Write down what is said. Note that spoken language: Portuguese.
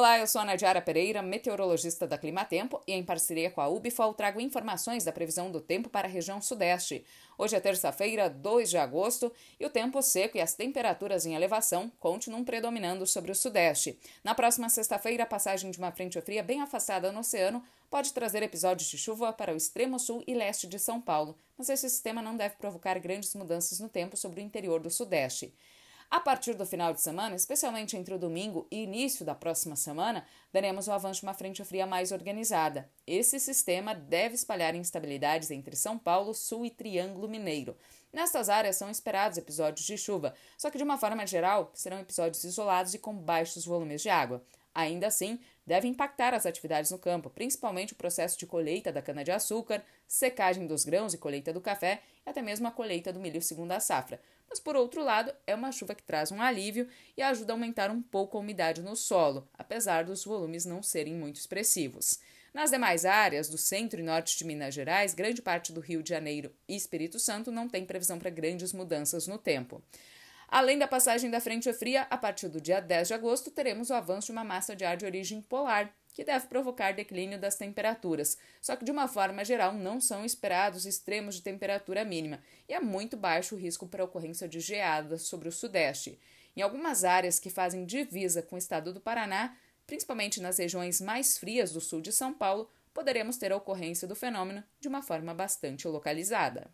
Olá, eu sou a Nadiara Pereira, meteorologista da Climatempo, e em parceria com a UBFOL trago informações da previsão do tempo para a região sudeste. Hoje é terça-feira, 2 de agosto, e o tempo seco e as temperaturas em elevação continuam predominando sobre o sudeste. Na próxima sexta-feira, a passagem de uma frente fria bem afastada no oceano pode trazer episódios de chuva para o extremo sul e leste de São Paulo, mas esse sistema não deve provocar grandes mudanças no tempo sobre o interior do sudeste. A partir do final de semana, especialmente entre o domingo e início da próxima semana, daremos o avanço de uma frente fria mais organizada. Esse sistema deve espalhar instabilidades entre São Paulo, Sul e Triângulo Mineiro. Nestas áreas são esperados episódios de chuva, só que de uma forma geral serão episódios isolados e com baixos volumes de água. Ainda assim, deve impactar as atividades no campo, principalmente o processo de colheita da cana-de-açúcar, secagem dos grãos e colheita do café e até mesmo a colheita do milho segunda safra. Mas, por outro lado, é uma chuva que traz um alívio e ajuda a aumentar um pouco a umidade no solo, apesar dos volumes não serem muito expressivos. Nas demais áreas do centro e norte de Minas Gerais, grande parte do Rio de Janeiro e Espírito Santo não tem previsão para grandes mudanças no tempo. Além da passagem da frente fria, a partir do dia 10 de agosto teremos o avanço de uma massa de ar de origem polar, que deve provocar declínio das temperaturas. Só que, de uma forma geral, não são esperados extremos de temperatura mínima e é muito baixo o risco para ocorrência de geadas sobre o Sudeste. Em algumas áreas que fazem divisa com o estado do Paraná, principalmente nas regiões mais frias do sul de São Paulo, poderemos ter a ocorrência do fenômeno de uma forma bastante localizada.